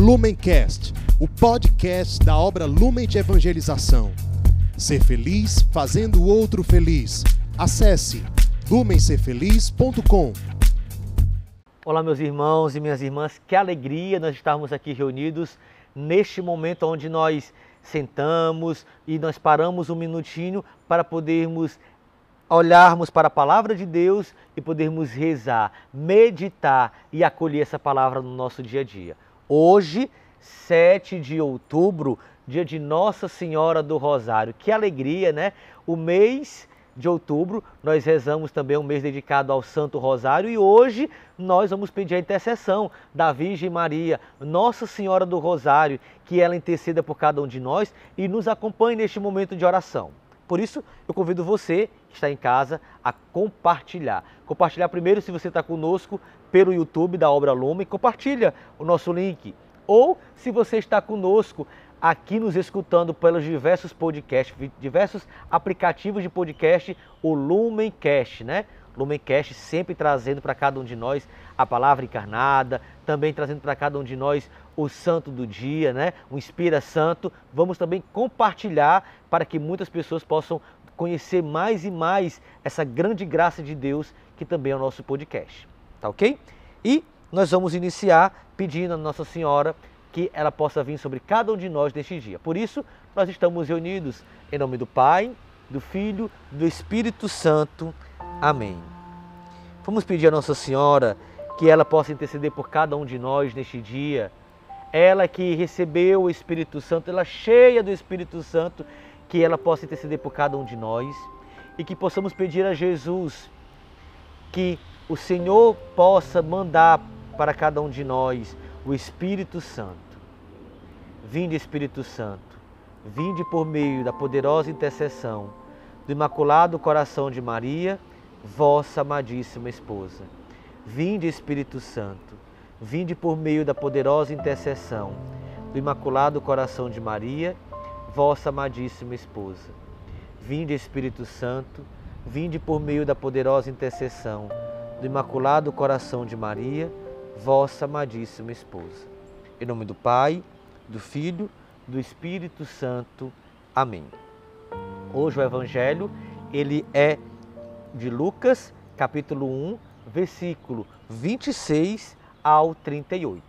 Lumencast, o podcast da obra Lumen de Evangelização. Ser feliz fazendo o outro feliz. Acesse lumencerfeliz.com. Olá, meus irmãos e minhas irmãs, que alegria nós estarmos aqui reunidos neste momento onde nós sentamos e nós paramos um minutinho para podermos olharmos para a palavra de Deus e podermos rezar, meditar e acolher essa palavra no nosso dia a dia. Hoje, 7 de outubro, dia de Nossa Senhora do Rosário. Que alegria, né? O mês de outubro, nós rezamos também um mês dedicado ao Santo Rosário e hoje nós vamos pedir a intercessão da Virgem Maria, Nossa Senhora do Rosário, que ela interceda por cada um de nós e nos acompanhe neste momento de oração. Por isso, eu convido você que está em casa a compartilhar. Compartilhar primeiro se você está conosco pelo YouTube da Obra Lume, compartilha o nosso link. Ou se você está conosco aqui nos escutando pelos diversos podcasts, diversos aplicativos de podcast, o Lumencast, né? Lumencast sempre trazendo para cada um de nós a palavra encarnada, também trazendo para cada um de nós o santo do dia, né? O Inspira Santo. Vamos também compartilhar para que muitas pessoas possam conhecer mais e mais essa grande graça de Deus que também é o nosso podcast. Tá ok? E nós vamos iniciar pedindo a Nossa Senhora que ela possa vir sobre cada um de nós neste dia. Por isso, nós estamos reunidos em nome do Pai, do Filho, do Espírito Santo. Amém. Vamos pedir a Nossa Senhora que ela possa interceder por cada um de nós neste dia. Ela que recebeu o Espírito Santo, ela cheia do Espírito Santo, que ela possa interceder por cada um de nós e que possamos pedir a Jesus que o Senhor possa mandar para cada um de nós o Espírito Santo. Vinde, Espírito Santo, vinde por meio da poderosa intercessão do Imaculado Coração de Maria, vossa amadíssima esposa. Vinde, Espírito Santo, vinde por meio da poderosa intercessão do Imaculado Coração de Maria, vossa amadíssima esposa. Vinde, Espírito Santo, vinde por meio da poderosa intercessão do Imaculado Coração de Maria, vossa amadíssima esposa. Em nome do Pai, do Filho, do Espírito Santo. Amém. Hoje o evangelho, ele é de Lucas, capítulo 1, versículo 26 ao 38.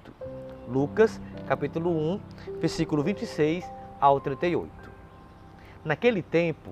Lucas, capítulo 1, versículo 26 ao 38. Naquele tempo,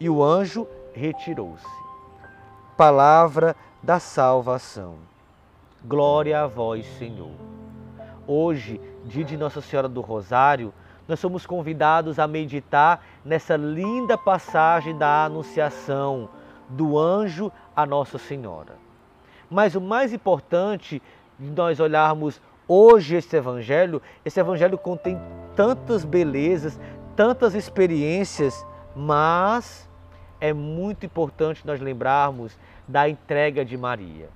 E o anjo retirou-se. Palavra da salvação. Glória a vós, Senhor. Hoje, dia de Nossa Senhora do Rosário, nós somos convidados a meditar nessa linda passagem da Anunciação do anjo a Nossa Senhora. Mas o mais importante de nós olharmos hoje esse evangelho, esse evangelho contém tantas belezas, tantas experiências, mas é muito importante nós lembrarmos da entrega de Maria.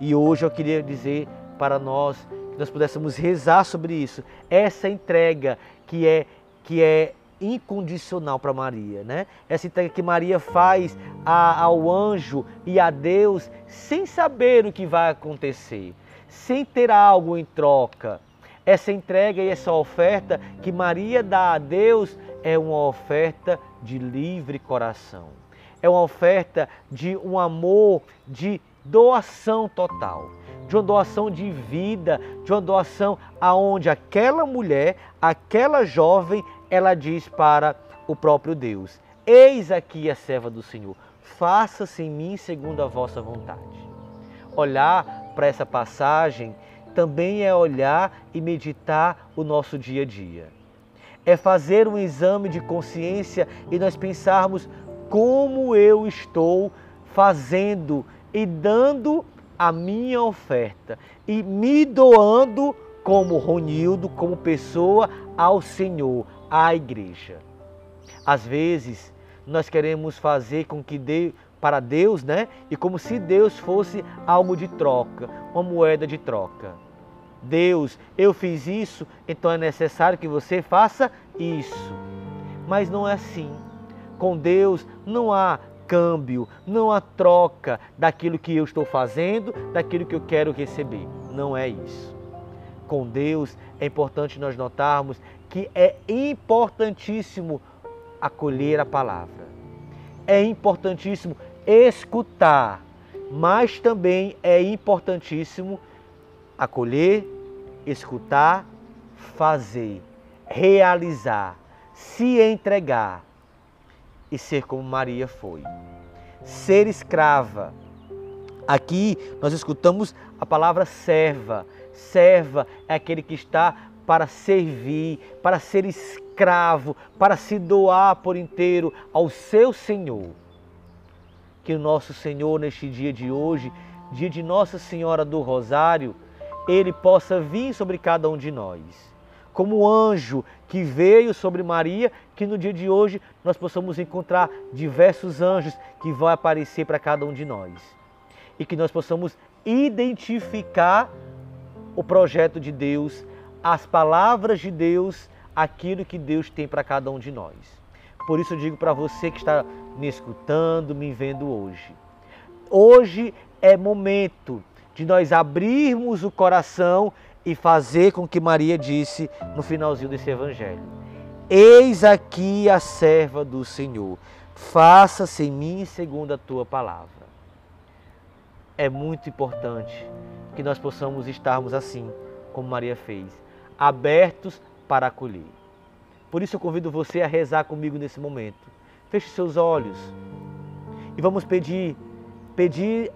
E hoje eu queria dizer para nós que nós pudéssemos rezar sobre isso, essa entrega que é que é incondicional para Maria, né? Essa entrega que Maria faz a, ao anjo e a Deus sem saber o que vai acontecer, sem ter algo em troca. Essa entrega e essa oferta que Maria dá a Deus é uma oferta de livre coração. É uma oferta de um amor, de doação total, de uma doação de vida, de uma doação aonde aquela mulher, aquela jovem, ela diz para o próprio Deus: Eis aqui a serva do Senhor, faça-se em mim segundo a vossa vontade. Olhar para essa passagem também é olhar e meditar o nosso dia a dia. É fazer um exame de consciência e nós pensarmos como eu estou fazendo e dando a minha oferta e me doando como Ronildo, como pessoa ao Senhor, à igreja. Às vezes, nós queremos fazer com que dê para Deus, né? E como se Deus fosse algo de troca, uma moeda de troca. Deus, eu fiz isso, então é necessário que você faça isso. Mas não é assim. Com Deus não há câmbio, não há troca daquilo que eu estou fazendo, daquilo que eu quero receber. Não é isso. Com Deus é importante nós notarmos que é importantíssimo acolher a palavra. É importantíssimo escutar, mas também é importantíssimo acolher, escutar, fazer, realizar, se entregar e ser como Maria foi. Ser escrava. Aqui nós escutamos a palavra serva. Serva é aquele que está para servir, para ser escravo, para se doar por inteiro ao seu Senhor. Que o nosso Senhor, neste dia de hoje, dia de Nossa Senhora do Rosário, ele possa vir sobre cada um de nós como anjo que veio sobre Maria, que no dia de hoje nós possamos encontrar diversos anjos que vão aparecer para cada um de nós. E que nós possamos identificar o projeto de Deus, as palavras de Deus, aquilo que Deus tem para cada um de nós. Por isso eu digo para você que está me escutando, me vendo hoje. Hoje é momento de nós abrirmos o coração e fazer com que Maria disse no finalzinho desse evangelho: Eis aqui a serva do Senhor, faça-se em mim segundo a tua palavra. É muito importante que nós possamos estarmos assim, como Maria fez, abertos para acolher. Por isso eu convido você a rezar comigo nesse momento. Feche seus olhos e vamos pedir, pedir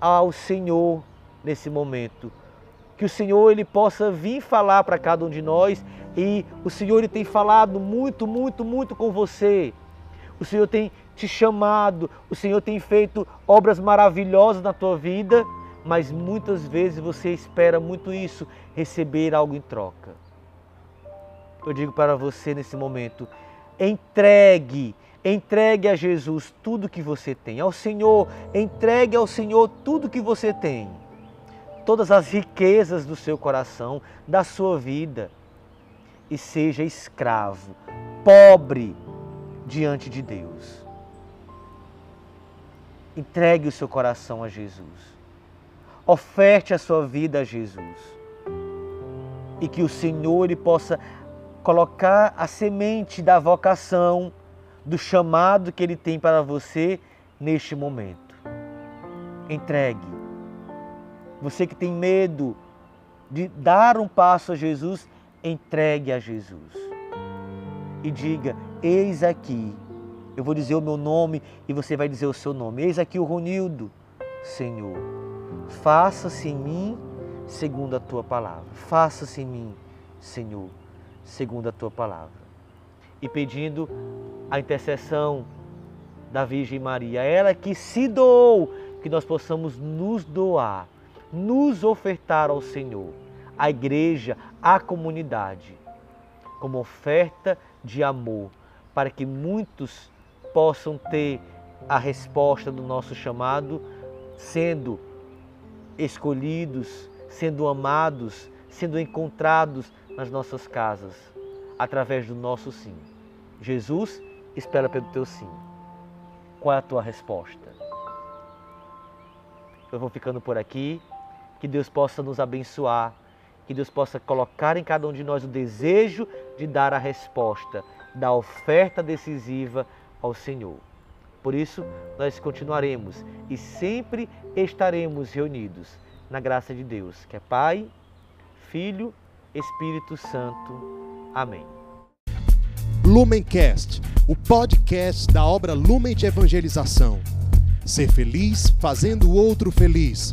ao Senhor nesse momento que o Senhor ele possa vir falar para cada um de nós. E o Senhor ele tem falado muito, muito, muito com você. O Senhor tem te chamado, o Senhor tem feito obras maravilhosas na tua vida, mas muitas vezes você espera muito isso, receber algo em troca. Eu digo para você nesse momento, entregue, entregue a Jesus tudo que você tem, ao Senhor, entregue ao Senhor tudo que você tem todas as riquezas do seu coração, da sua vida, e seja escravo, pobre diante de Deus. Entregue o seu coração a Jesus. Oferte a sua vida a Jesus. E que o Senhor ele possa colocar a semente da vocação, do chamado que ele tem para você neste momento. Entregue você que tem medo de dar um passo a Jesus, entregue a Jesus. E diga: Eis aqui. Eu vou dizer o meu nome e você vai dizer o seu nome. Eis aqui o Ronildo, Senhor. Faça-se em mim segundo a tua palavra. Faça-se em mim, Senhor. segundo a tua palavra. E pedindo a intercessão da Virgem Maria, ela que se doou, que nós possamos nos doar, nos ofertar ao Senhor, à igreja, à comunidade, como oferta de amor, para que muitos possam ter a resposta do nosso chamado, sendo escolhidos, sendo amados, sendo encontrados nas nossas casas, através do nosso sim. Jesus espera pelo teu sim. Qual é a tua resposta? Eu vou ficando por aqui. Que Deus possa nos abençoar. Que Deus possa colocar em cada um de nós o desejo de dar a resposta, da oferta decisiva ao Senhor. Por isso, nós continuaremos e sempre estaremos reunidos na graça de Deus, que é Pai, Filho, Espírito Santo. Amém. Lumencast, o podcast da obra Lumen de Evangelização. Ser feliz fazendo o outro feliz.